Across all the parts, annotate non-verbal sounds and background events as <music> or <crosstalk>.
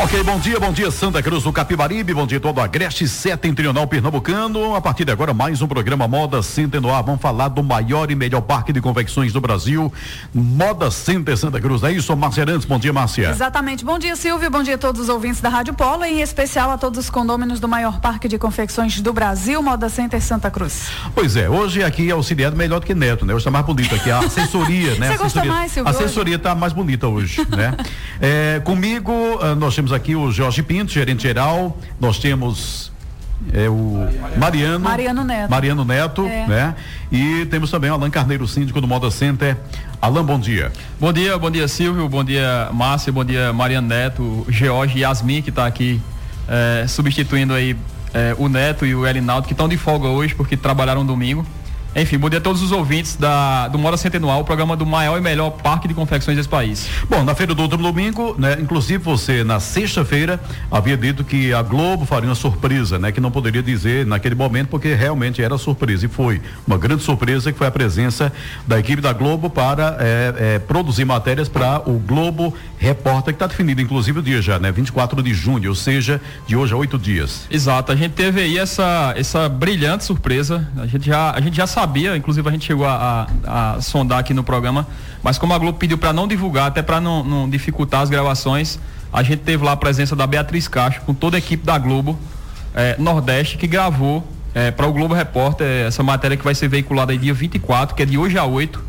Ok, bom dia, bom dia Santa Cruz do Capibaribe, bom dia todo Agreste Setentrional Pernambucano. A partir de agora, mais um programa Moda Center no ar. Vamos falar do maior e melhor parque de convecções do Brasil, Moda Center Santa Cruz. É isso, Márcia Arantes. Bom dia, Márcia. Exatamente. Bom dia, Silvio. Bom dia a todos os ouvintes da Rádio Polo, em especial a todos os condôminos do maior parque de confecções do Brasil, Moda Center Santa Cruz. Pois é, hoje aqui é auxiliado melhor do que Neto, né? Hoje está mais bonito aqui, a assessoria, né? <laughs> Você gosta mais, Silvio? A assessoria está mais bonita hoje, né? <laughs> É, comigo, uh, nós temos aqui o Jorge Pinto, gerente geral, nós temos é, o Mariano. Mariano Neto. Mariano Neto, É. né? E temos também o Alan Carneiro, síndico do Moda Center. Alan, bom dia. Bom dia, bom dia Silvio, bom dia Márcia, bom dia Mariano Neto, George e Yasmin que está aqui eh, substituindo aí eh, o Neto e o Elinaldo que estão de folga hoje porque trabalharam domingo. Enfim, bom dia a todos os ouvintes da, do Moda Centenual, o programa do maior e melhor parque de confecções desse país. Bom, na feira do outro domingo, né? Inclusive você na sexta-feira havia dito que a Globo faria uma surpresa, né? Que não poderia dizer naquele momento porque realmente era surpresa e foi uma grande surpresa que foi a presença da equipe da Globo para eh, eh, produzir matérias para o Globo Repórter que está definido inclusive o dia já, né? 24 de junho, ou seja, de hoje a oito dias. Exato, a gente teve aí essa, essa brilhante surpresa. A gente já, a gente já sabia, inclusive a gente chegou a, a- a sondar aqui no programa, mas como a Globo pediu para não divulgar, até para não, não dificultar as gravações, a gente teve lá a presença da Beatriz Castro com toda a equipe da Globo eh, Nordeste que gravou para o Globo Repórter essa matéria que vai ser veiculada aí dia 24, que é de hoje a 8.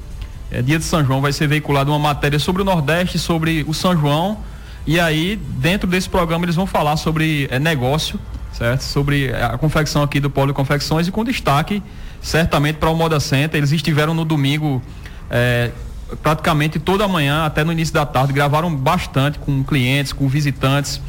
É, dia de São João vai ser veiculada uma matéria sobre o Nordeste, sobre o São João. E aí, dentro desse programa, eles vão falar sobre é, negócio, certo? Sobre a confecção aqui do Polo Confecções e com destaque, certamente, para o Moda Center. Eles estiveram no domingo é, praticamente toda manhã, até no início da tarde, gravaram bastante com clientes, com visitantes,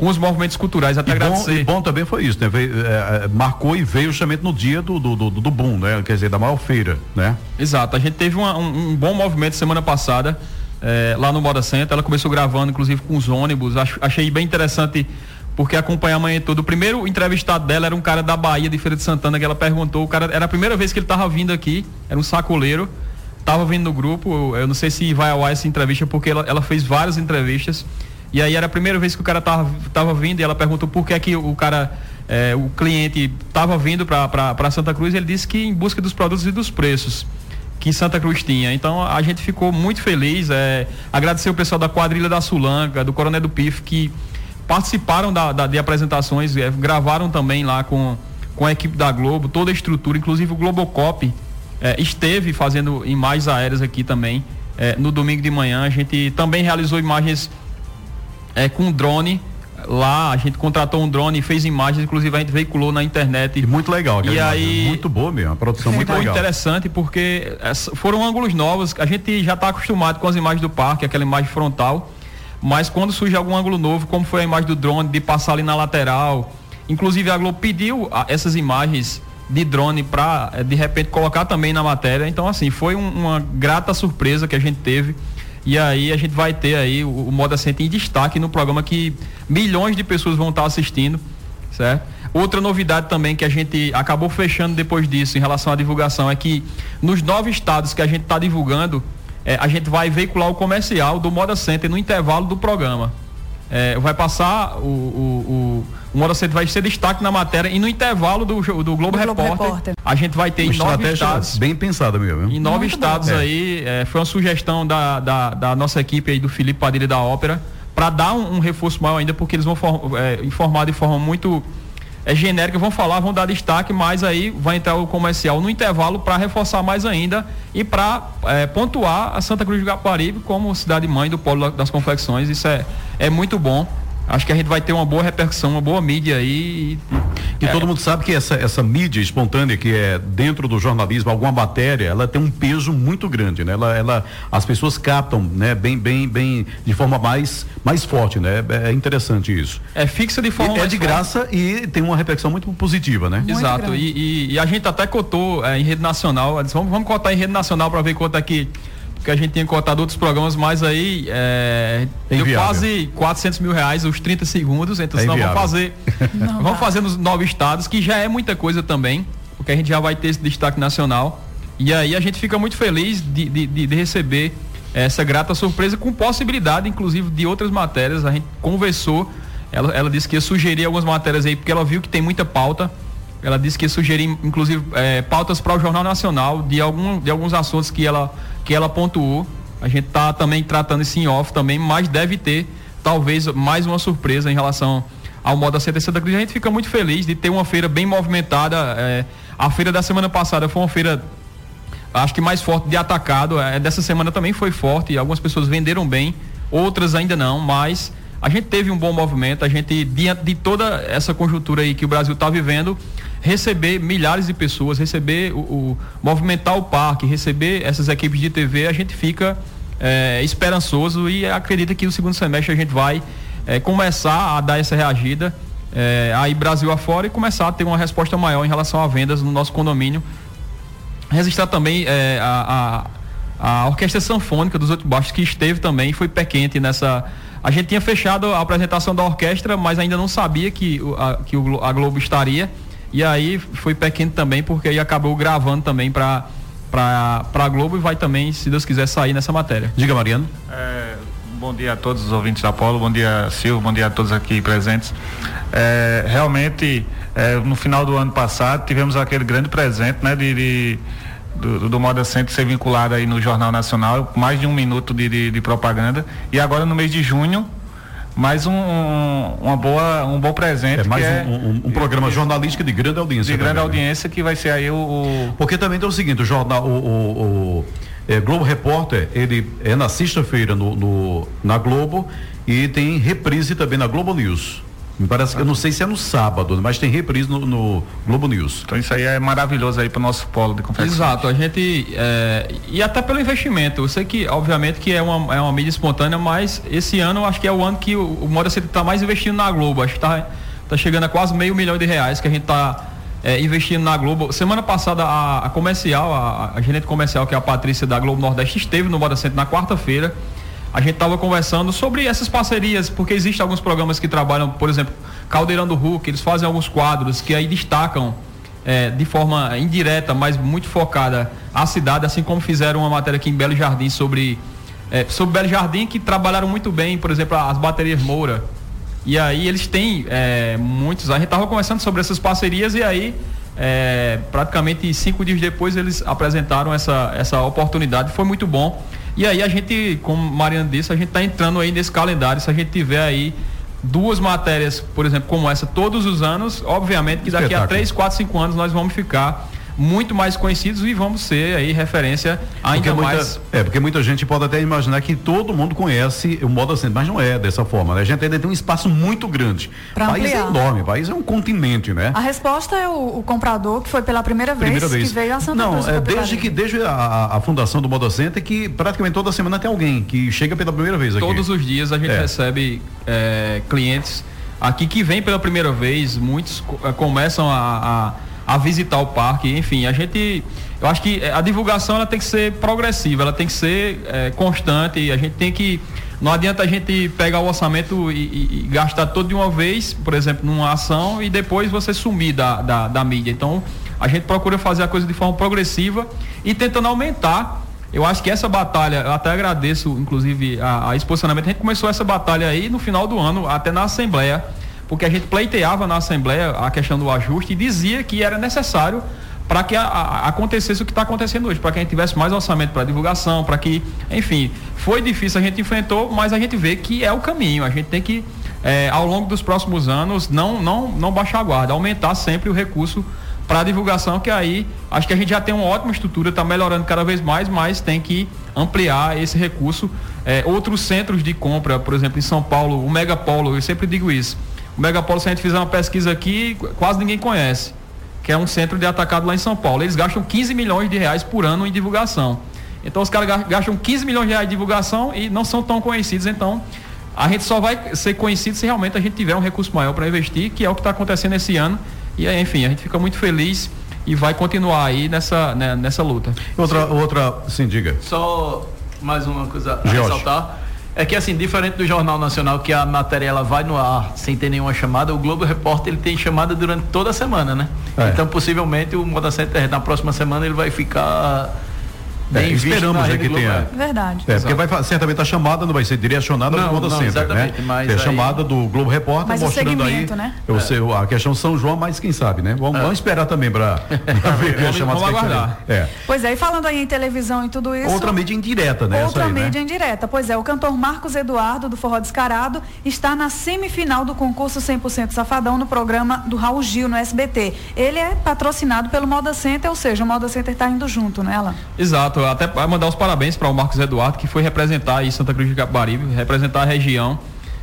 com os movimentos culturais. Até E bom, agradecer. e bom também foi isso, né? Veio, eh, eh, marcou e veio justamente no dia do, do, do, do boom, né? Quer dizer, da maior feira, né? Exato, a gente teve uma- um, um bom movimento semana passada eh, lá no Moda Center. Ela começou gravando, inclusive, com os ônibus. Acho- achei bem interessante porque acompanhar a manhã toda. O primeiro entrevistado dela era um cara da Bahia, de Feira de Santana, que ela perguntou. O cara era a primeira vez que ele estava vindo aqui, era um sacoleiro. Estava vindo no grupo. Eu, eu não sei se vai ao ar essa entrevista, porque ela, ela fez várias entrevistas. E aí era a primeira vez que o cara tava, tava vindo e ela perguntou por que, que o cara, eh, o cliente estava vindo para Santa Cruz. Ele disse que em busca dos produtos e dos preços que Santa Cruz tinha. Então a gente ficou muito feliz. É, agradecer o pessoal da quadrilha da Sulanca, do Coronel do Pif, que participaram da, da- de apresentações, é, gravaram também lá com, com a equipe da Globo, toda a estrutura, inclusive o Globocop é, esteve fazendo imagens aéreas aqui também. é, no domingo de manhã, a gente também realizou imagens é, com drone. Lá a gente contratou um drone e fez imagens, inclusive a gente veiculou na internet. E muito legal, E aí- muito boa mesmo, a produção muito Ficou legal. interessante porque essa- foram ângulos novos. A gente já está acostumado com as imagens do parque, aquela imagem frontal. Mas quando surge algum ângulo novo, como foi a imagem do drone, de passar ali na lateral. Inclusive a Globo pediu essas imagens de drone para de repente colocar também na matéria. Então assim, foi um- uma grata surpresa que a gente teve. E aí a gente vai ter aí o, o Moda Center em destaque no programa que milhões de pessoas vão estar assistindo certo? Outra novidade também que a gente acabou fechando depois disso em relação à divulgação é que nos nove estados que a gente está divulgando, eh, a gente vai veicular o comercial do Moda Center no intervalo do programa. Eh, vai passar o, o, o, o Moda Center vai ser destaque na matéria e no intervalo do, do Globo, Do Globo Repórter, Repórter. a gente vai ter Uma em nove estados bem pensada mesmo. em nove Muito estados bom. É. aí, eh, foi uma sugestão da, da, da nossa equipe aí do Felipe Padilha da Ópera, para dar um, um reforço maior ainda, porque eles vão for- eh, informar de forma muito eh, genérica, vão falar, vão dar destaque, mas aí vai entrar o comercial no intervalo para reforçar mais ainda e para pontuar a Santa Cruz do Caparibe como cidade mãe do polo das confecções. Isso é, é muito bom. Acho que a gente vai ter uma boa repercussão, uma boa mídia aí. E todo mundo sabe que essa, essa mídia espontânea que é dentro do jornalismo, alguma matéria, ela tem um peso muito grande, né? Ela, ela, as pessoas captam, né? Bem, bem, bem, de forma mais, mais forte, né? É interessante isso. É fixa de forma E é mais de forte. graça e tem uma repercussão muito positiva, né? Muito Exato. E, e- e a gente até cotou eh, em rede nacional. disse, Vamos, vamos cotar em rede nacional para ver quanto é que. Porque a gente tinha cotado outros programas, mas aí é, deu quase 400 mil reais os 30 segundos, então é senão vamos fazer, <laughs> Não vamos fazer nos nove estados, que já é muita coisa também, porque a gente já vai ter esse destaque nacional. E aí a gente fica muito feliz de, de, de receber essa grata surpresa com possibilidade, inclusive, de outras matérias. A gente conversou, ela, ela disse que ia sugerir algumas matérias aí, porque ela viu que tem muita pauta. Ela disse que ia sugerir, inclusive, é, pautas para o Jornal Nacional de, algum, de alguns assuntos que ela, que ela pontuou. A gente está também tratando isso em off também, mas deve ter talvez mais uma surpresa em relação ao Moda Center Santa Cruz. A gente fica muito feliz de ter uma feira bem movimentada. É, a feira da semana passada foi uma feira acho que mais forte de atacado. É, dessa semana também foi forte. Algumas pessoas venderam bem, outras ainda não, mas a gente teve um bom movimento. A gente, diante de toda essa conjuntura aí que o Brasil está vivendo, receber milhares de pessoas, receber o, o, movimentar o parque, receber essas equipes de TV, a gente fica é, esperançoso e acredita que no segundo semestre a gente vai é, começar a dar essa reagida. É, aí Brasil afora e começar a ter uma resposta maior em relação a vendas no nosso condomínio registrar também a, a, a, Orquestra Sanfônica dos Oito Baixos, que esteve também, foi pé quente nessa. A gente tinha fechado a apresentação da orquestra, mas ainda não sabia que, a, que a Globo estaria. E aí foi pé quente também, porque aí acabou gravando também para para a Globo e vai também, se Deus quiser, sair nessa matéria. Diga, Mariano. É, bom dia a todos os ouvintes da Polo, bom dia, Silvio, bom dia a todos aqui presentes. É, realmente, é, no final do ano passado, tivemos aquele grande presente, né, de, de do, do Moda Center ser vinculado aí no Jornal Nacional, mais de um minuto de, de, de propaganda. E agora no mês de junho, mais um, uma boa, um bom presente. É mais um, é, um, um, programa jornalístico de grande audiência. De grande também, né? audiência né? que vai ser aí o, o, Porque também tem o seguinte, o jornal, o, o, o é, Globo Repórter, ele é na sexta-feira no, no, na Globo e tem reprise também na Globo News. Me parece que eu não sei se é no sábado, mas tem reprise no, no Globo News. Então isso aí é maravilhoso aí para o nosso polo de confecção. Exato, a gente é, e até pelo investimento. Eu sei que obviamente que é uma, é uma mídia espontânea, mas esse ano eu acho que é o ano que o, o Moda Center está mais investindo na Globo. Acho que está tá chegando a quase meio milhão de reais que a gente está é, investindo na Globo. Semana passada a, a comercial, a, a gerente comercial que é a Patrícia da Globo Nordeste esteve no Moda Center na quarta-feira a gente estava conversando sobre essas parcerias, porque existem alguns programas que trabalham, por exemplo, Caldeirão do Hulk, eles fazem alguns quadros que aí destacam é, de forma indireta, mas muito focada a cidade, assim como fizeram uma matéria aqui em Belo Jardim sobre, é, sobre Belo Jardim, que trabalharam muito bem, por exemplo, as baterias Moura. E aí eles têm é, muitos. A gente estava conversando sobre essas parcerias e aí é, praticamente cinco dias depois eles apresentaram essa, essa oportunidade. Foi muito bom. E aí a gente, como Mariana disse, a gente está entrando aí nesse calendário, se a gente tiver aí duas matérias, por exemplo, como essa todos os anos, obviamente que daqui a três, quatro, cinco anos nós vamos ficar muito mais conhecidos e vamos ser aí referência ainda porque mais. Muita, é, porque muita gente pode até imaginar que todo mundo conhece o modo assim, mas não é dessa forma, né? A gente ainda tem um espaço muito grande. Pra o país é enorme, o país é um continente, né? A resposta é o, o comprador que foi pela primeira, primeira vez, vez, que veio a Santa Não, Cruz é desde que desde a, a, fundação do Moda Center que praticamente toda semana tem alguém que chega pela primeira vez aqui. Todos os dias a gente é. recebe é, clientes aqui que vêm pela primeira vez, muitos é, começam a, a a visitar o parque, enfim, a gente, eu acho que a divulgação ela tem que ser progressiva, ela tem que ser é, constante, a gente tem que, não adianta a gente pegar o orçamento e, e, e, gastar todo de uma vez, por exemplo, numa ação e depois você sumir da, da, da mídia. Então, a gente procura fazer a coisa de forma progressiva e tentando aumentar eu acho que essa batalha, eu até agradeço, inclusive, a, a. A gente começou essa batalha aí no final do ano, até na Assembleia porque a gente pleiteava na Assembleia a questão do ajuste e dizia que era necessário para que a, a, acontecesse o que está acontecendo hoje, para que a gente tivesse mais orçamento para divulgação, para que, enfim, foi difícil, a gente enfrentou, mas a gente vê que é o caminho. A gente tem que, é, ao longo dos próximos anos, não, não, não baixar a guarda, aumentar sempre o recurso para divulgação, que aí acho que a gente já tem uma ótima estrutura, está melhorando cada vez mais, mas tem que ampliar esse recurso. É, outros centros de compra, por exemplo, em São Paulo, o Megapolo, eu sempre digo isso o Megapolo, se a gente fizer uma pesquisa aqui, quase ninguém conhece, que é um centro de atacado lá em São Paulo. Eles gastam 15 milhões de reais por ano em divulgação. Então os caras gastam 15 milhões de reais de divulgação e não são tão conhecidos. Então a gente só vai ser conhecido se realmente a gente tiver um recurso maior para investir, que é o que está acontecendo esse ano. E aí, enfim, a gente fica muito feliz e vai continuar aí nessa, né, nessa luta. Outra, outra, sim, diga. Só mais uma coisa a ressaltar é que assim, diferente do Jornal Nacional, que a matéria ela vai no ar sem ter nenhuma chamada, o Globo Repórter ele tem chamada durante toda a semana, né? É. Então possivelmente o Moda Center na próxima semana ele vai ficar é, esperamos né, que tenha. Verdade. É, porque vai, certamente a chamada não vai ser direcionada para o Moda Center, né? Mas é a chamada do Globo Repórter mas mostrando aí né? eu é. sei, a questão São João, mas quem sabe, né? Vamos, é. vamos esperar também para <laughs> ver a chamada. Vamos aguardar. É. Pois é, e falando aí em televisão e tudo isso. Outra mídia indireta, né? Outra aí, né? mídia né? indireta. Pois é, o cantor Marcos Eduardo do Forró Descarado está na semifinal do concurso 100% Safadão no programa do Raul Gil no SBT. Ele é patrocinado pelo Moda Center, ou seja, o Moda Center está indo junto, né, ela? Exato, até mandar os parabéns para o Marcos Eduardo, que foi representar aí Santa Cruz de Capibaribe, representar a região.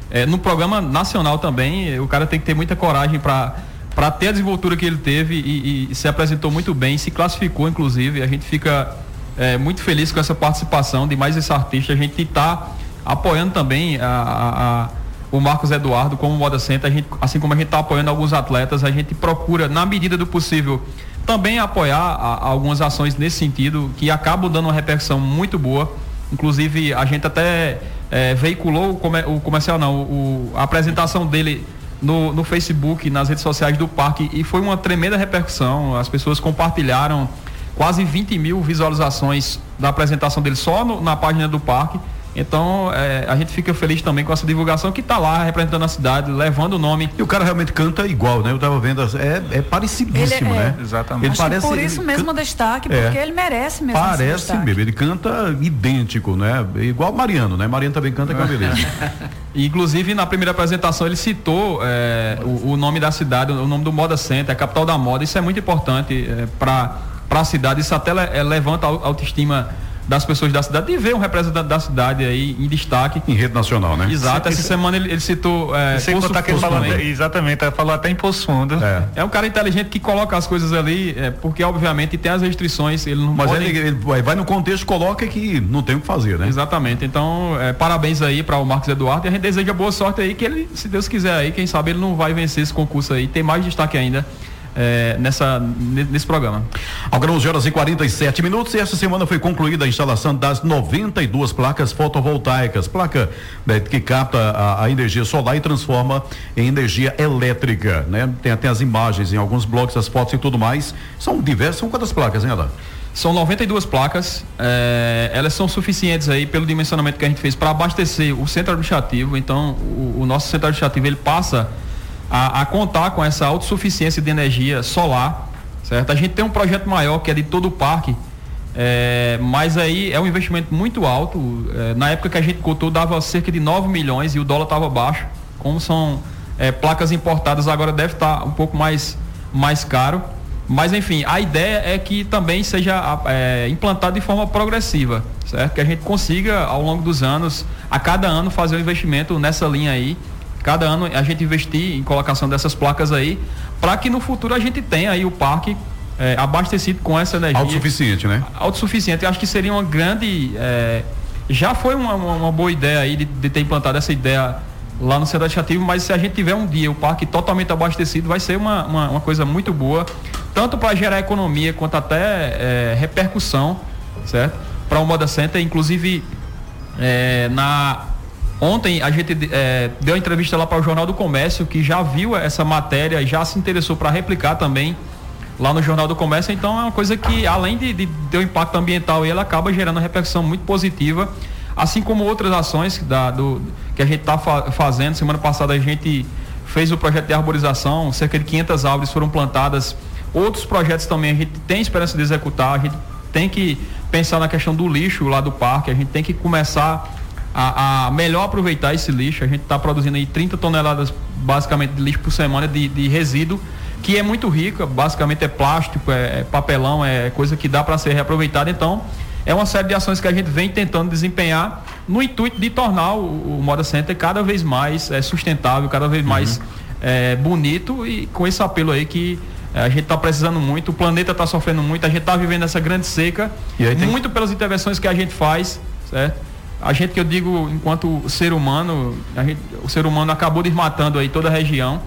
É, no programa nacional também, o cara tem que ter muita coragem para para ter a desenvoltura que ele teve e, e, se apresentou muito bem, se classificou inclusive. A gente fica é, muito feliz com essa participação de mais esse artista. A gente está apoiando também a, a, a, o Marcos Eduardo como moda center. A gente, assim como a gente está apoiando alguns atletas, a gente procura, na medida do possível, também apoiar a, algumas ações nesse sentido que acabam dando uma repercussão muito boa. Inclusive, a gente até é, veiculou o, comer, o, comercial, não, o, a apresentação dele no, no Facebook, nas redes sociais do parque e foi uma tremenda repercussão. As pessoas compartilharam quase 20 mil visualizações da apresentação dele só no, na página do parque. Então, é, a gente fica feliz também com essa divulgação que está lá representando a cidade, levando o nome. E o cara realmente canta igual, né? Eu estava vendo, é, é parecidíssimo, ele é, né? Exatamente. Ele parece, por isso mesmo canta, destaque, porque é, ele merece mesmo Parece mesmo, ele canta idêntico, né? Igual Mariano, né? Mariano também canta com a beleza. <laughs> Inclusive, na primeira apresentação, ele citou é, o, o, nome da cidade, o nome do Moda Center, a capital da moda. Isso é muito importante é, para a cidade. Isso até le, é, levanta a autoestima das pessoas da cidade e ver um representante da cidade aí em destaque. Em rede nacional, né? Exato, essa semana ele, ele citou. É, Sem contar que ele falou, exatamente, falou até em Poço Fundo. É. é um cara inteligente que coloca as coisas ali, é, porque obviamente tem as restrições, ele não Mas pode... ele, ele, vai no contexto, coloca que não tem o que fazer, né? Exatamente. Então, é, parabéns aí para o Marcos Eduardo e a gente deseja boa sorte aí, que ele, se Deus quiser aí, quem sabe ele não vai vencer esse concurso aí, tem mais destaque ainda é, nessa, nesse programa. Agora 11 horas e 47 minutos e essa semana foi concluída a instalação das 92 placas fotovoltaicas, placa né, que capta a, a, energia solar e transforma em energia elétrica, né? Tem até as imagens em alguns blogs, as fotos e tudo mais. São diversas, são quantas placas, hein, Alain? São 92 placas, é, elas são suficientes aí pelo dimensionamento que a gente fez para abastecer o centro administrativo. Então, o, o nosso centro administrativo ele passa a, a contar com essa autossuficiência de energia solar, certo? A gente tem um projeto maior que é de todo o parque, é, mas aí é um investimento muito alto. É, na época que a gente cotou dava cerca de 9 milhões e o dólar estava baixo. Como são é, placas importadas, agora deve estar tá um pouco mais, mais caro. Mas enfim, a ideia é que também seja é, implantado de forma progressiva, certo? Que a gente consiga, ao longo dos anos, a cada ano, fazer um investimento nessa linha aí cada ano a gente investir em colocação dessas placas aí, para que no futuro a gente tenha aí o parque é, abastecido com essa energia. Autossuficiente, né? Autossuficiente. Eu acho que seria uma grande. É, já foi uma, uma, boa ideia aí de, de, ter implantado essa ideia lá no centro administrativo, mas se a gente tiver um dia o parque totalmente abastecido, vai ser uma, uma, uma coisa muito boa, tanto para gerar economia quanto até é, repercussão, certo? Para o Moda Center, inclusive na Ontem a gente é, deu entrevista lá para o Jornal do Comércio, que já viu essa matéria e já se interessou para replicar também lá no Jornal do Comércio. Então é uma coisa que, além de, de ter um impacto ambiental, ela acaba gerando uma repercussão muito positiva, assim como outras ações da, do, que a gente está fa fazendo. Semana passada a gente fez o projeto de arborização, cerca de 500 árvores foram plantadas. Outros projetos também a gente tem esperança de executar. A gente tem que pensar na questão do lixo lá do parque. A gente tem que começar a, a melhor aproveitar esse lixo. A gente está produzindo aí 30 toneladas basicamente de lixo por semana de, de resíduo, que é muito rica, basicamente é plástico, é, é papelão, é coisa que dá para ser reaproveitada. Então, é uma série de ações que a gente vem tentando desempenhar no intuito de tornar o, o Moda Center cada vez mais é, sustentável, cada vez uhum. mais é, bonito e com esse apelo aí que é, a gente está precisando muito, o planeta está sofrendo muito, a gente está vivendo essa grande seca, muito pelas intervenções que a gente faz, certo? A gente que eu digo enquanto ser humano, gente, o ser humano acabou desmatando aí toda a região.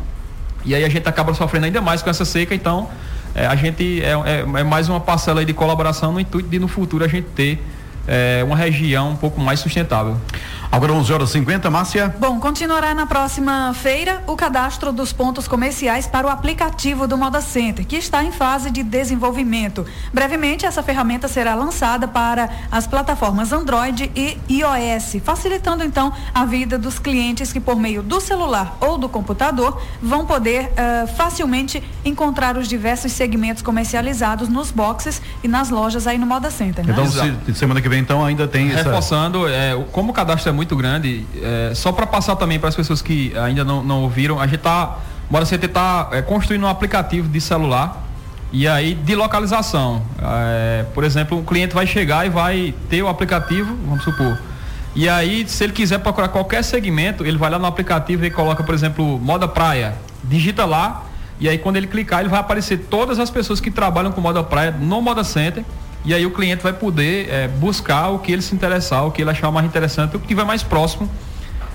E aí a gente acaba sofrendo ainda mais com essa seca, então é, a gente é, é, é, mais uma parcela de colaboração no intuito de no futuro a gente ter é, uma região um pouco mais sustentável. Agora 11 horas 50, Márcia. Bom, continuará na próxima feira o cadastro dos pontos comerciais para o aplicativo do Moda Center, que está em fase de desenvolvimento. Brevemente, essa ferramenta será lançada para as plataformas Android e iOS, facilitando então a vida dos clientes que por meio do celular ou do computador vão poder uh, facilmente encontrar os diversos segmentos comercializados nos boxes e nas lojas aí no Moda Center. Né? Então, se, semana que vem então ainda tem Reforçando, essa... é, como o cadastro é muito grande. É, só para passar também para as pessoas que ainda não, não ouviram, a gente está, bora CT está é, construindo um aplicativo de celular e aí de localização. É, por exemplo, um cliente vai chegar e vai ter o aplicativo, vamos supor. E aí, se ele quiser procurar qualquer segmento, ele vai lá no aplicativo e coloca, por exemplo, moda praia, digita lá e aí quando ele clicar, ele vai aparecer todas as pessoas que trabalham com moda praia no Moda Center e aí o cliente vai poder é, buscar o que ele se interessar, o que ele achar mais interessante, o que vai mais próximo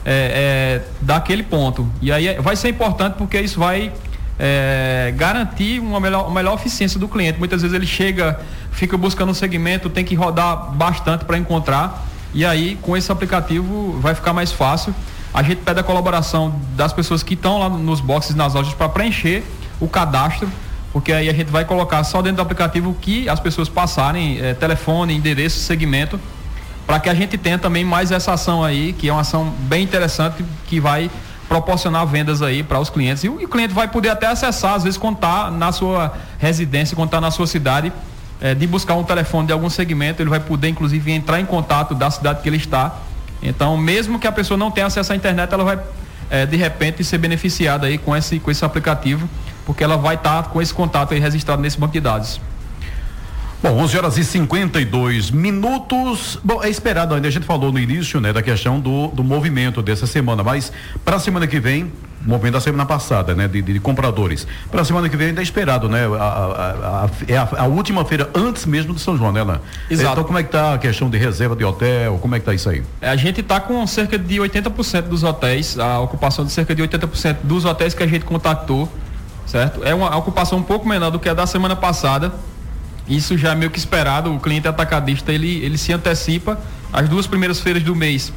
é, é, daquele ponto. E aí é, vai ser importante porque isso vai é, garantir uma melhor, uma melhor eficiência do cliente. Muitas vezes ele chega, fica buscando um segmento, tem que rodar bastante para encontrar. E aí, com esse aplicativo, vai ficar mais fácil. A gente pede a colaboração das pessoas que estão lá nos boxes, nas lojas, para preencher o cadastro porque aí a gente vai colocar só dentro do aplicativo o que as pessoas passarem, é, telefone, endereço, segmento, para que a gente tenha também mais essa ação aí, que é uma ação bem interessante, que vai proporcionar vendas aí para os clientes. E o, e o, cliente vai poder até acessar, às vezes, contar na sua residência, contar na sua cidade, é, de buscar um telefone de algum segmento, ele vai poder, inclusive, entrar em contato da cidade que ele está. Então, mesmo que a pessoa não tenha acesso à internet, ela vai, é, de repente, ser beneficiada aí com esse, com esse aplicativo porque ela vai estar tá com esse contato aí registrado nesse banco de dados. Bom, 11 horas e 52 minutos. Bom, é esperado ainda, a gente falou no início, né, da questão do, do movimento dessa semana, mas para a semana que vem, movimento da semana passada, né, de, de compradores. Para a semana que vem ainda é esperado, né? A, a, a, é a, a, última feira antes mesmo de São João, né? Exato. Então, como é que tá a questão de reserva de hotel? Como é que tá isso aí? É, a gente está com cerca de 80% dos hotéis, a ocupação de cerca de 80% dos hotéis que a gente contactou certo? É uma ocupação um pouco menor do que a da semana passada. Isso já é meio que esperado. O cliente atacadista ele, ele se antecipa. As duas primeiras feiras do mês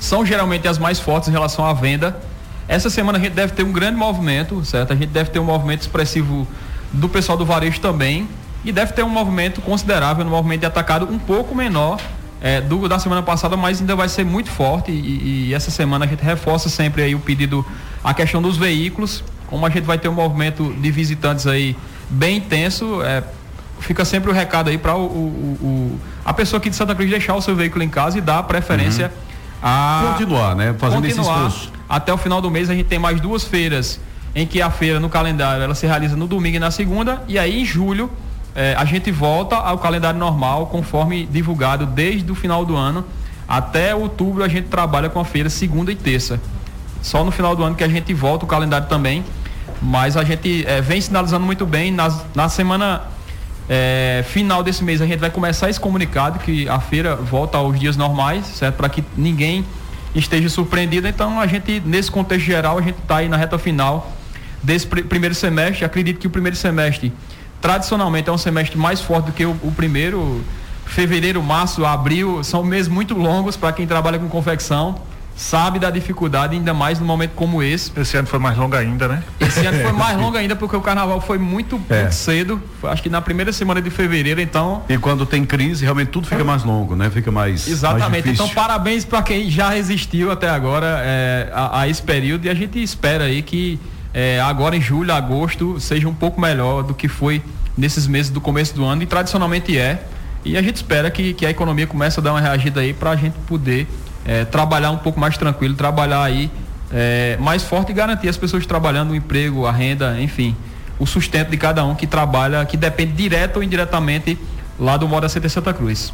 são geralmente as mais fortes em relação à venda. Essa semana a gente deve ter um grande movimento, certo? A gente deve ter um movimento expressivo do pessoal do varejo também e deve ter um movimento considerável no movimento de atacado um pouco menor é, do da semana passada, mas ainda vai ser muito forte e, e, essa semana a gente reforça sempre aí o pedido, a questão dos veículos, como a gente vai ter um movimento de visitantes aí bem intenso, é, fica sempre o recado aí para o, o, o, a pessoa aqui de Santa Cruz deixar o seu veículo em casa e dar preferência uhum. a continuar, né? Fazendo continuar. esse esforço. Até o final do mês a gente tem mais duas feiras em que a feira no calendário ela se realiza no domingo e na segunda e aí em julho é, a gente volta ao calendário normal conforme divulgado desde o final do ano até outubro a gente trabalha com a feira segunda e terça. Só no final do ano que a gente volta o calendário também. Mas a gente é, vem sinalizando muito bem. Nas, na semana é, final desse mês a gente vai começar esse comunicado que a feira volta aos dias normais, certo? Para que ninguém esteja surpreendido. Então a gente, nesse contexto geral, a gente está aí na reta final desse pr primeiro semestre. Acredito que o primeiro semestre, tradicionalmente, é um semestre mais forte do que o, o primeiro. Fevereiro, março, abril, são meses muito longos para quem trabalha com confecção sabe da dificuldade, ainda mais num momento como esse. Esse ano foi mais longo ainda, né? Esse ano foi mais <laughs> longo ainda porque o carnaval foi muito, é. muito cedo, acho que na primeira semana de fevereiro, então. E quando tem crise, realmente tudo fica mais longo, né? Fica mais. Exatamente. Mais então, parabéns para quem já resistiu até agora é, a, a, esse período e a gente espera aí que é, agora em julho, agosto, seja um pouco melhor do que foi nesses meses do começo do ano e tradicionalmente é. E a gente espera que, que a economia comece a dar uma reagida aí para a gente poder é, trabalhar um pouco mais tranquilo, trabalhar aí é, mais forte e garantir as pessoas trabalhando o emprego, a renda, enfim, o sustento de cada um que trabalha, que depende direto ou indiretamente lá do Moda Center Santa Cruz.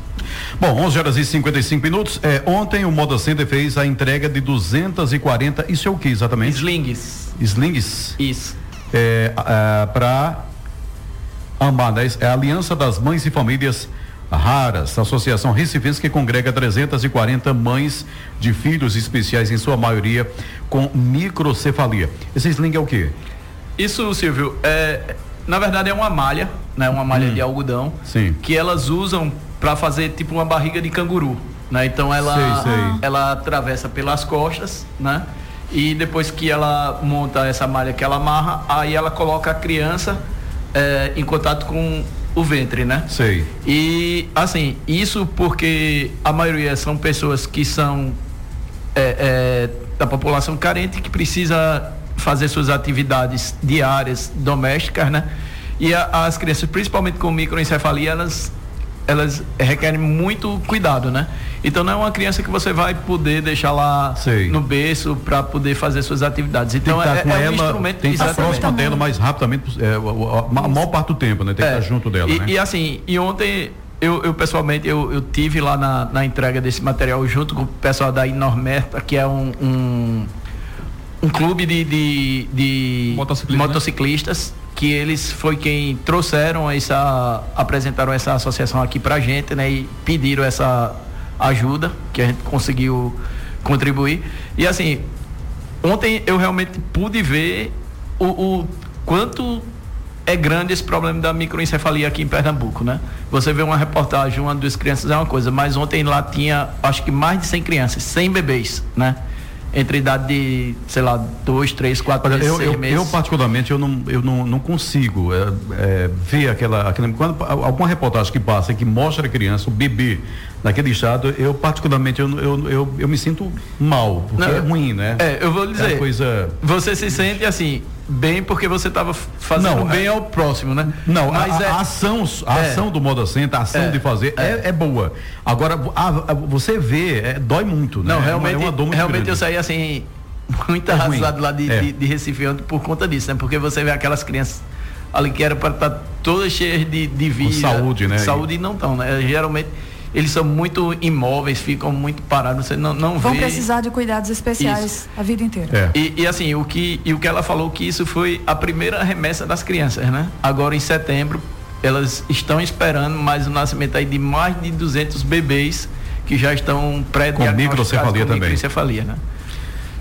Bom, 11 horas e 55 minutos. É, ontem o Moda Center fez a entrega de 240. Isso é o que exatamente? Slings. Slings? Isso. É, é, Para amar, né? É a Aliança das Mães e Famílias Raras, associação recifense que congrega 340 mães de filhos especiais, em sua maioria com microcefalia. Esse sling é o quê? Isso, Silvio, é, na verdade é uma malha, né? Uma malha hum. de algodão, Sim. que elas usam para fazer tipo uma barriga de canguru, né? Então ela sei, sei. ela atravessa pelas costas, né? E depois que ela monta essa malha que ela amarra, aí ela coloca a criança é, em contato com o ventre, né? Sei. E assim, isso porque a maioria são pessoas que são é, é, da população carente que precisa fazer suas atividades diárias domésticas, né? E a, as crianças, principalmente com microencefalia, elas elas requerem muito cuidado, né? Então não é uma criança que você vai poder deixar lá Sei. no berço para poder fazer suas atividades. Então tem que é, com é ela, um instrumento tem que estar próximo dela mais rapidamente, é, a, a, maior parte do tempo, né? Tem que é. estar junto dela. E, né? e assim, e ontem eu, eu, pessoalmente eu, eu tive lá na, na, entrega desse material junto com o pessoal da Inormerta, que é um, um, um clube de, de, de Motociclistas, né? motociclistas que eles foi quem trouxeram essa apresentaram essa associação aqui pra gente, né, e pediram essa ajuda que a gente conseguiu contribuir. E assim, ontem eu realmente pude ver o, o quanto é grande esse problema da microencefalia aqui em Pernambuco, né? Você vê uma reportagem, uma das crianças é uma coisa, mas ontem lá tinha, acho que mais de 100 crianças, 100 bebês, né? Entre idade de, sei lá, dois, três, quatro Olha, eu, eu, meses. Eu, particularmente, eu não, eu não, não consigo é, é, ver aquela, aquela. Quando, alguma reportagem que passa que mostra a criança, o bebê, naquele estado, eu particularmente eu, eu, eu, eu me sinto mal, porque não, é ruim, né? É, eu vou dizer. É coisa... Você se sente assim, bem porque você estava fazendo não, bem é, ao próximo, né? Não, mas a, é, a ação, a é, ação do modo assenta, a ação é, de fazer é, é, boa. Agora, a, você vê, dói muito, né? Não, realmente, uma dor muito realmente grande. eu saí assim muito arrasado lá de, de, de Recife por conta disso, né? Porque você vê aquelas crianças ali que eram para estar tá todas cheias de, de vida, Com saúde, né? Saúde e não estão, né? Geralmente eles são muito imóveis, ficam muito parados, você não, não Vão vê. precisar de cuidados especiais isso. a vida inteira. É. E, e, assim, o que, e o que ela falou que isso foi a primeira remessa das crianças, né? Agora em setembro, elas estão esperando mais o nascimento aí de mais de 200 bebês que já estão pré-diagnosticados com microencefalia, né?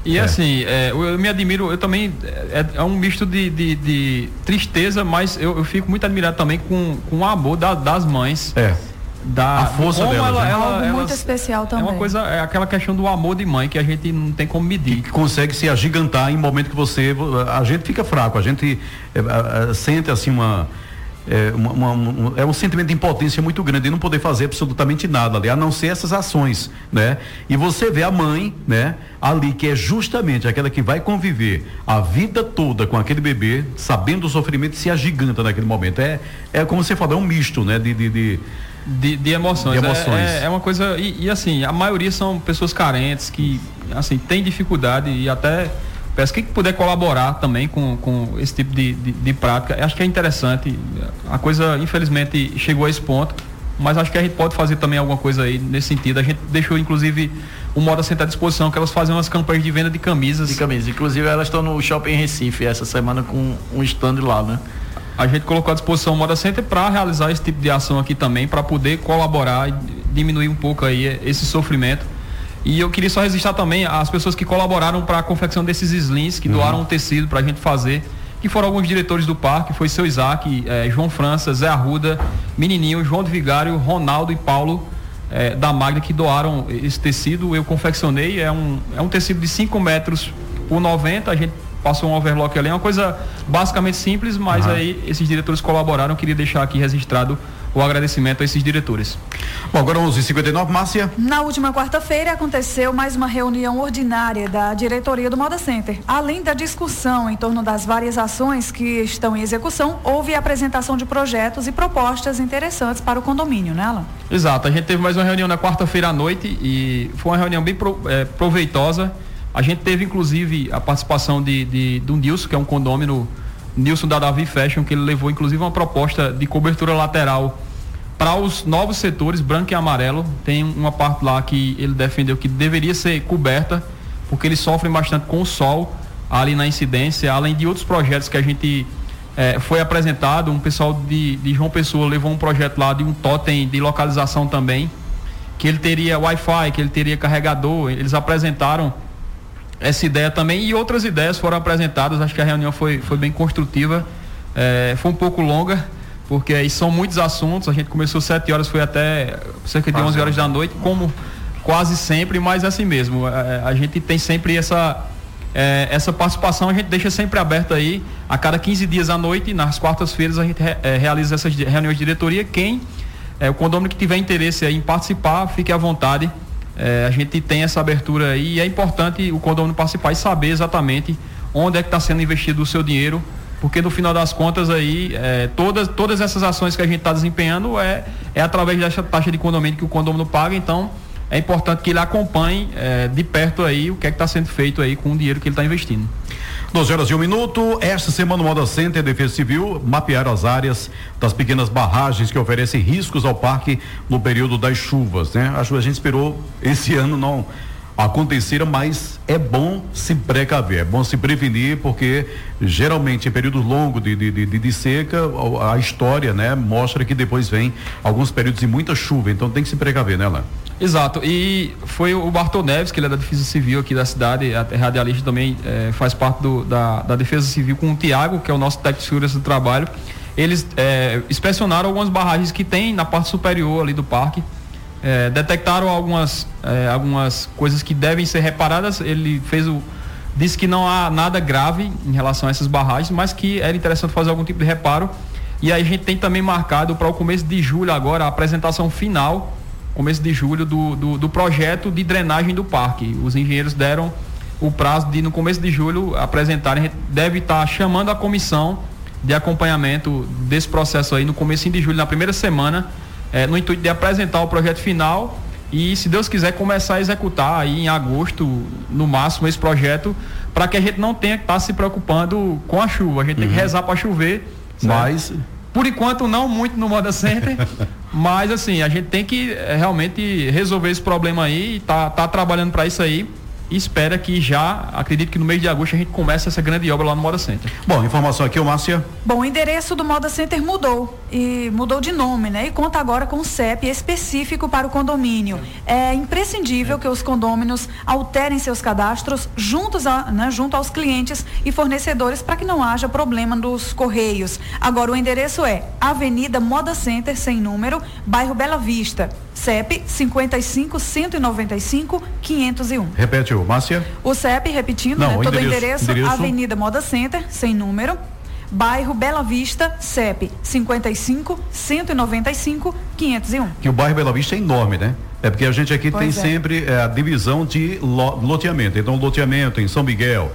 E é. assim, é, eu, eu, me admiro, eu também, é, é um misto de, de, de tristeza, mas eu, eu, fico muito admirado também com, com o amor da, das mães. É da a força dela. Ela, né? ela, ela, muito especial também. É uma coisa, é aquela questão do amor de mãe que a gente não tem como medir. Que consegue se agigantar em momento que você, a gente fica fraco, a gente é, sente assim uma é, uma, uma, um, é um sentimento de impotência muito grande de não poder fazer absolutamente nada ali, a não ser essas ações, né? E você vê a mãe, né? Ali que é justamente aquela que vai conviver a vida toda com aquele bebê, sabendo do sofrimento, se agiganta naquele momento. É, é como você falou, é um misto, né? de, de, de de, de emoções. De emoções. É, é, é uma coisa. E, e, assim, a maioria são pessoas carentes que assim, têm dificuldade e até. Peço que puder colaborar também com, com esse tipo de, de, de prática. Acho que é interessante. A coisa, infelizmente, chegou a esse ponto. Mas acho que a gente pode fazer também alguma coisa aí nesse sentido. A gente deixou, inclusive, o Moda Center à disposição, que elas fazem umas campanhas de venda de camisas. De camisas. Inclusive, elas estão no Shopping Recife essa semana com um stand lá, né? A gente colocou à disposição o Moda Center para realizar esse tipo de ação aqui também, para poder colaborar e diminuir um pouco aí esse sofrimento. E eu queria só registrar também as pessoas que colaboraram para a confecção desses slings, que uhum. doaram um tecido para a gente fazer, que foram alguns diretores do parque, foi seu Isaac, eh, João França, Zé Arruda, Menininho, João de Vigário, Ronaldo e Paulo eh, da Magna que doaram esse tecido. Eu confeccionei, é um, é um tecido de 5 metros por 90, a gente passou um overlock ali. É uma coisa basicamente simples, mas uhum. aí esses diretores colaboraram. Queria deixar aqui registrado o agradecimento a esses diretores. Bom, agora 11h59, Márcia. Na última quarta-feira aconteceu mais uma reunião ordinária da diretoria do Moda Center. Além da discussão em torno das várias ações que estão em execução, houve a apresentação de projetos e propostas interessantes para o condomínio, né, Alan? Exato. A gente teve mais uma reunião na quarta-feira à noite e foi uma reunião bem pro, é, proveitosa a gente teve, inclusive, a participação de, de, do Nilson, que é um condômino, Nilson da Davi Fashion, que ele levou, inclusive, uma proposta de cobertura lateral para os novos setores, branco e amarelo. Tem uma parte lá que ele defendeu que deveria ser coberta, porque eles sofrem bastante com o sol ali na incidência, além de outros projetos que a gente é, foi apresentado. Um pessoal de, de João Pessoa levou um projeto lá de um totem de localização também, que ele teria Wi-Fi, que ele teria carregador. Eles apresentaram essa ideia também e outras ideias foram apresentadas. Acho que a reunião foi, foi bem construtiva. É, foi um pouco longa, porque aí são muitos assuntos. A gente começou às 7 horas, foi até cerca de quase 11 horas da noite, como quase sempre, mas assim mesmo. A, é, a gente tem sempre essa é, essa participação a gente deixa sempre aberta aí. A cada 15 dias à noite, nas quartas-feiras, a gente é, realiza essas reuniões de diretoria. Quem é, o condomínio que tiver interesse em participar, fique à vontade. É, a gente tem essa abertura aí e é importante o condomínio participar e saber exatamente onde é que está sendo investido o seu dinheiro, porque no final das contas aí, é, todas, todas essas ações que a gente está desempenhando é, é através dessa taxa de condomínio que o condomínio paga, então é importante que ele acompanhe é, de perto aí o que é que está sendo feito aí com o dinheiro que ele está investindo. 12 horas e um minuto. Esta semana o Moda Center Defesa Civil mapearam as áreas das pequenas barragens que oferecem riscos ao parque no período das chuvas, né? A gente esperou esse <laughs> ano não acontecer, mas é bom se precaver, é bom se prevenir, porque geralmente em períodos longos de, de, de, de, seca, a história, né, mostra que depois vem alguns períodos de muita chuva, então tem que se precaver, né, Alain? Exato. E foi o Bartol Neves, que ele é da Defesa Civil aqui da cidade, a radialista também é, faz parte do, da, da Defesa Civil com o Tiago, que é o nosso técnico de segurança do trabalho. Eles é, inspecionaram algumas barragens que tem na parte superior ali do parque. É, detectaram algumas, algumas coisas que devem ser reparadas. Ele fez o. Disse que não há nada grave em relação a essas barragens, mas que era interessante fazer algum tipo de reparo. E aí a gente tem também marcado para o começo de julho agora a apresentação final começo de julho, do, do, do, projeto de drenagem do parque. Os engenheiros deram o prazo de, no começo de julho, apresentarem. A gente deve estar chamando a comissão de acompanhamento desse processo aí no começo de julho, na primeira semana, eh, no intuito de apresentar o projeto final e, se Deus quiser, começar a executar aí em agosto, no máximo, esse projeto, para que a gente não tenha que estar se preocupando com a chuva. A gente uhum. tem que uhum. rezar para chover. Mas por enquanto, não muito no Moda Center, <laughs> mas assim, a gente tem que eh, realmente resolver esse problema aí, tá, tá trabalhando para isso aí e espera que já, acredito que no mês de agosto a gente comece essa grande obra lá no Moda Center. Bom, informação aqui, o Márcia. Bom, o endereço do Moda Center mudou e mudou de nome, né? E conta agora com o CEP específico para o condomínio. É imprescindível que os condôminos alterem seus cadastros juntos a, né, junto aos clientes e fornecedores para que não haja problema dos correios. Agora o endereço é Avenida Moda Center sem número, bairro Bela Vista. CEP 55 195 501. Repete o Márcia. O CEP, repetindo, Não, né, todo o endereço, endereço, Avenida Moda Center, sem número, bairro Bela Vista, CEP 55 195 501. Que o bairro Bela Vista é enorme, né? É porque a gente aqui pois tem é. sempre é, a divisão de loteamento. Então, loteamento em São Miguel,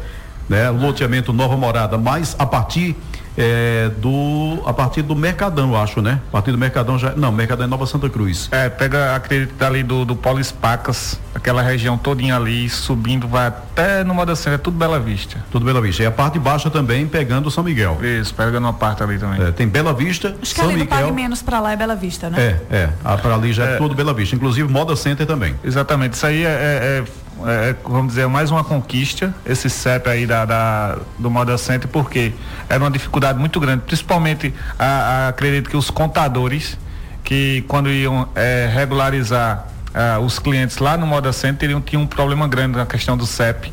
né? Loteamento Nova Morada, mas a partir é, do a partir do Mercadão, eu acho, né? A partir do Mercadão já. Não, Mercadão é Nova Santa Cruz. É, pega, acredito, ali do, do Polis Pacas, aquela região todinha ali, subindo, vai até no Moda Center, é tudo Bela Vista. Tudo Bela Vista. E a parte baixa também pegando São Miguel. Isso, pegando uma parte ali também. É, tem Bela Vista, Acho São que Miguel. menos para lá é Bela Vista, né? É, é. Ah, para ali já é, é tudo Bela Vista. Inclusive Moda Center também. Exatamente. Isso aí é, é, é vamos dizer, mais uma conquista, esse CEP aí da, da do Moda Center, porque era uma dificuldade muito grande, principalmente a, a, acredito que os contadores, que quando iam é, regularizar os clientes lá no Moda Center, teriam, tinham um problema grande na questão do CEP.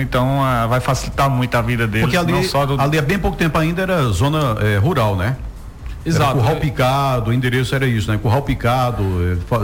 Então vai facilitar muito a vida deles. Porque ali, só do... ali há bem pouco tempo ainda era zona é, rural, né? Exato. Era curral picado, o endereço era isso, né? Curral picado,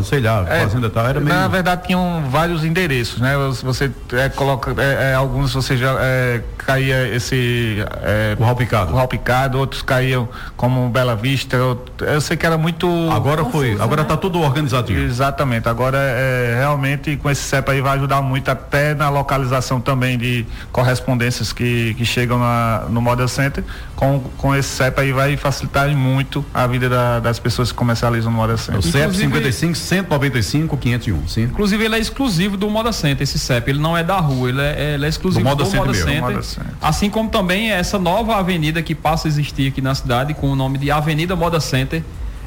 sei lá, é, fazenda tal, era meio... Na verdade tinham vários endereços, né? Você é, coloca, é, é, alguns você já é, caía esse... É, curral picado. Curral picado, outros caíam como Bela Vista, eu, eu sei que era muito... Agora Confuso, foi, agora está né? tudo organizadinho. Exatamente, agora é, realmente com esse CEP aí vai ajudar muito até na localização também de correspondências que, que chegam na, no Moda Center, com, com esse CEP aí vai facilitar muito a vida da, das pessoas que comercializam no Moda Center. O CEP 55 195 501, sim. Inclusive ele é exclusivo do Moda Center, esse CEP, ele não é da rua, ele é, ele é exclusivo do Moda, do Moda Center. Moda Center. Assim como também essa nova avenida que passa a existir aqui na cidade com o nome de Avenida Moda Center.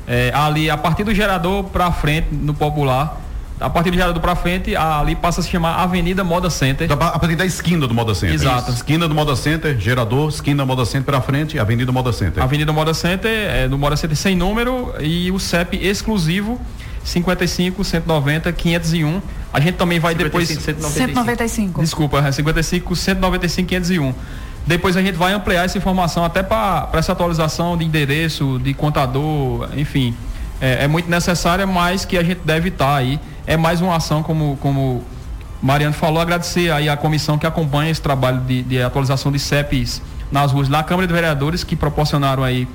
É, ali a partir do gerador para frente no popular a partir do Gerador para frente, ali passa a se chamar Avenida Moda Center. A partir da esquina do Moda Center. Exato. Esquina do Moda Center, Gerador, esquina Moda Center para frente, Avenida Moda Center. Avenida Moda Center, é, do Moda Center sem número e o CEP exclusivo 55 190 501. A gente também vai 55, depois 195. Desculpa, 55 195 501. Depois a gente vai ampliar essa informação até para essa atualização de endereço, de contador, enfim. É, é, muito necessária, mas que a gente deve estar tá aí. É mais uma ação, como, como Mariano falou, agradecer aí a comissão que acompanha esse trabalho de, de atualização de CEPs nas ruas na Câmara de Vereadores, que proporcionaram aí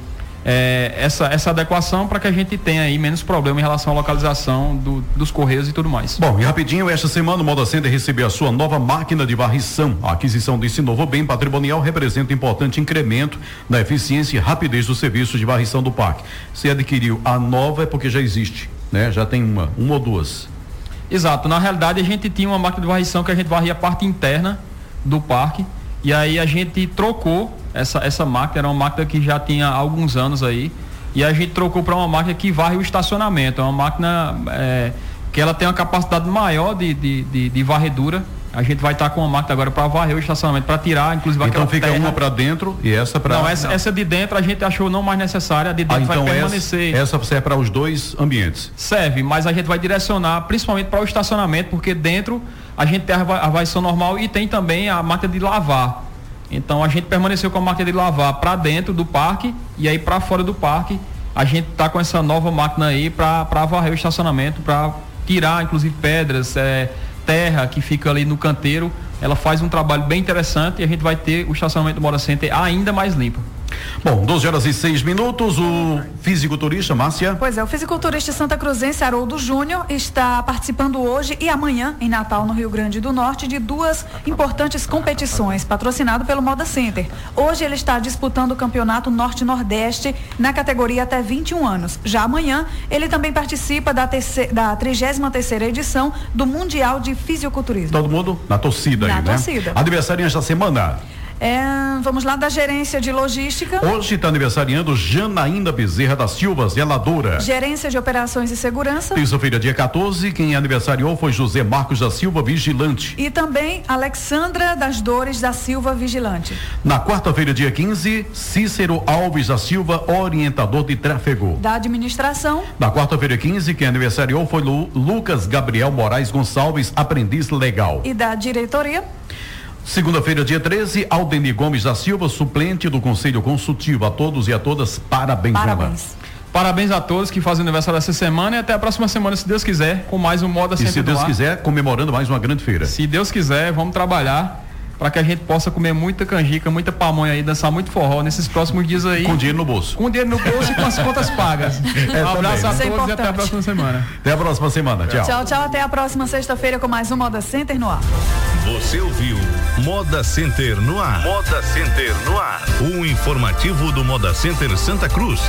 é, essa, essa adequação para que a gente tenha aí menos problema em relação à localização do, dos correios e tudo mais. Bom, e rapidinho, esta semana o Moda Center recebeu a sua nova máquina de varrição. A aquisição desse novo bem patrimonial representa importante incremento na eficiência e rapidez do serviço de varrição do parque. Se adquiriu a nova é porque já existe, né? Já tem uma, uma ou duas. Exato. Na realidade, a gente tinha uma máquina de varrição que a gente varria a parte interna do parque e aí a gente trocou essa, essa máquina, era uma máquina que já tinha alguns anos aí. E a gente trocou para uma máquina que varre o estacionamento. É uma máquina é, que ela tem uma capacidade maior de, de, de, de varredura. A gente vai estar tá com uma máquina agora para varrer o estacionamento, para tirar, inclusive então aquela fica terra. uma para dentro e essa para Não, essa, não. essa de dentro a gente achou não mais necessária, a de dentro ah, então vai permanecer. Essa, essa serve para os dois ambientes. Serve, mas a gente vai direcionar principalmente para o estacionamento, porque dentro a gente tem a varrição normal e tem também a máquina de lavar. Então a gente permaneceu com a máquina de lavar para dentro do parque e aí para fora do parque a gente está com essa nova máquina aí para varrer o estacionamento, para tirar inclusive pedras, é, terra que fica ali no canteiro. Ela faz um trabalho bem interessante e a gente vai ter o estacionamento do Mora Center ainda mais limpo. Bom, 12 horas e 6 minutos. O fisiculturista, Márcia. Pois é, o fisiculturista Santa Cruzense Haroldo Júnior está participando hoje e amanhã, em Natal, no Rio Grande do Norte, de duas importantes competições, patrocinado pelo Moda Center. Hoje ele está disputando o campeonato Norte-Nordeste na categoria até 21 anos. Já amanhã, ele também participa da, terceira, da 33 edição do Mundial de Fisiculturismo. Todo mundo na torcida na aí, torcida. né? Aniversário esta semana. É, vamos lá da gerência de logística. Hoje está aniversariando Janaína Bezerra da Silva, zeladora. Gerência de operações e segurança. Terça-feira, dia 14, quem aniversariou foi José Marcos da Silva, vigilante. E também Alexandra das Dores da Silva, vigilante. Na quarta-feira, dia 15, Cícero Alves da Silva, orientador de tráfego. Da administração. Na quarta-feira, 15, quem aniversariou foi Lu, Lucas Gabriel Moraes Gonçalves, aprendiz legal. E da diretoria. Segunda-feira, dia 13, Aldeni Gomes da Silva, suplente do Conselho Consultivo. A todos e a todas, parabéns, Parabéns. Parabéns a todos que fazem aniversário essa semana e até a próxima semana, se Deus quiser, com mais um Moda E se Deus quiser, comemorando mais uma grande feira. Se Deus quiser, vamos trabalhar para que a gente possa comer muita canjica, muita pamonha aí, dançar muito forró nesses próximos dias aí. Com dinheiro no bolso. Com dinheiro no bolso e com as contas pagas. <laughs> É, um abraço também. a todos é e até a próxima semana. Até a próxima semana. Tchau. Tchau, tchau. Até a próxima sexta-feira com mais um Moda Center no ar. Você ouviu Moda Center no ar. Moda Center no ar. O informativo do Moda Center Santa Cruz.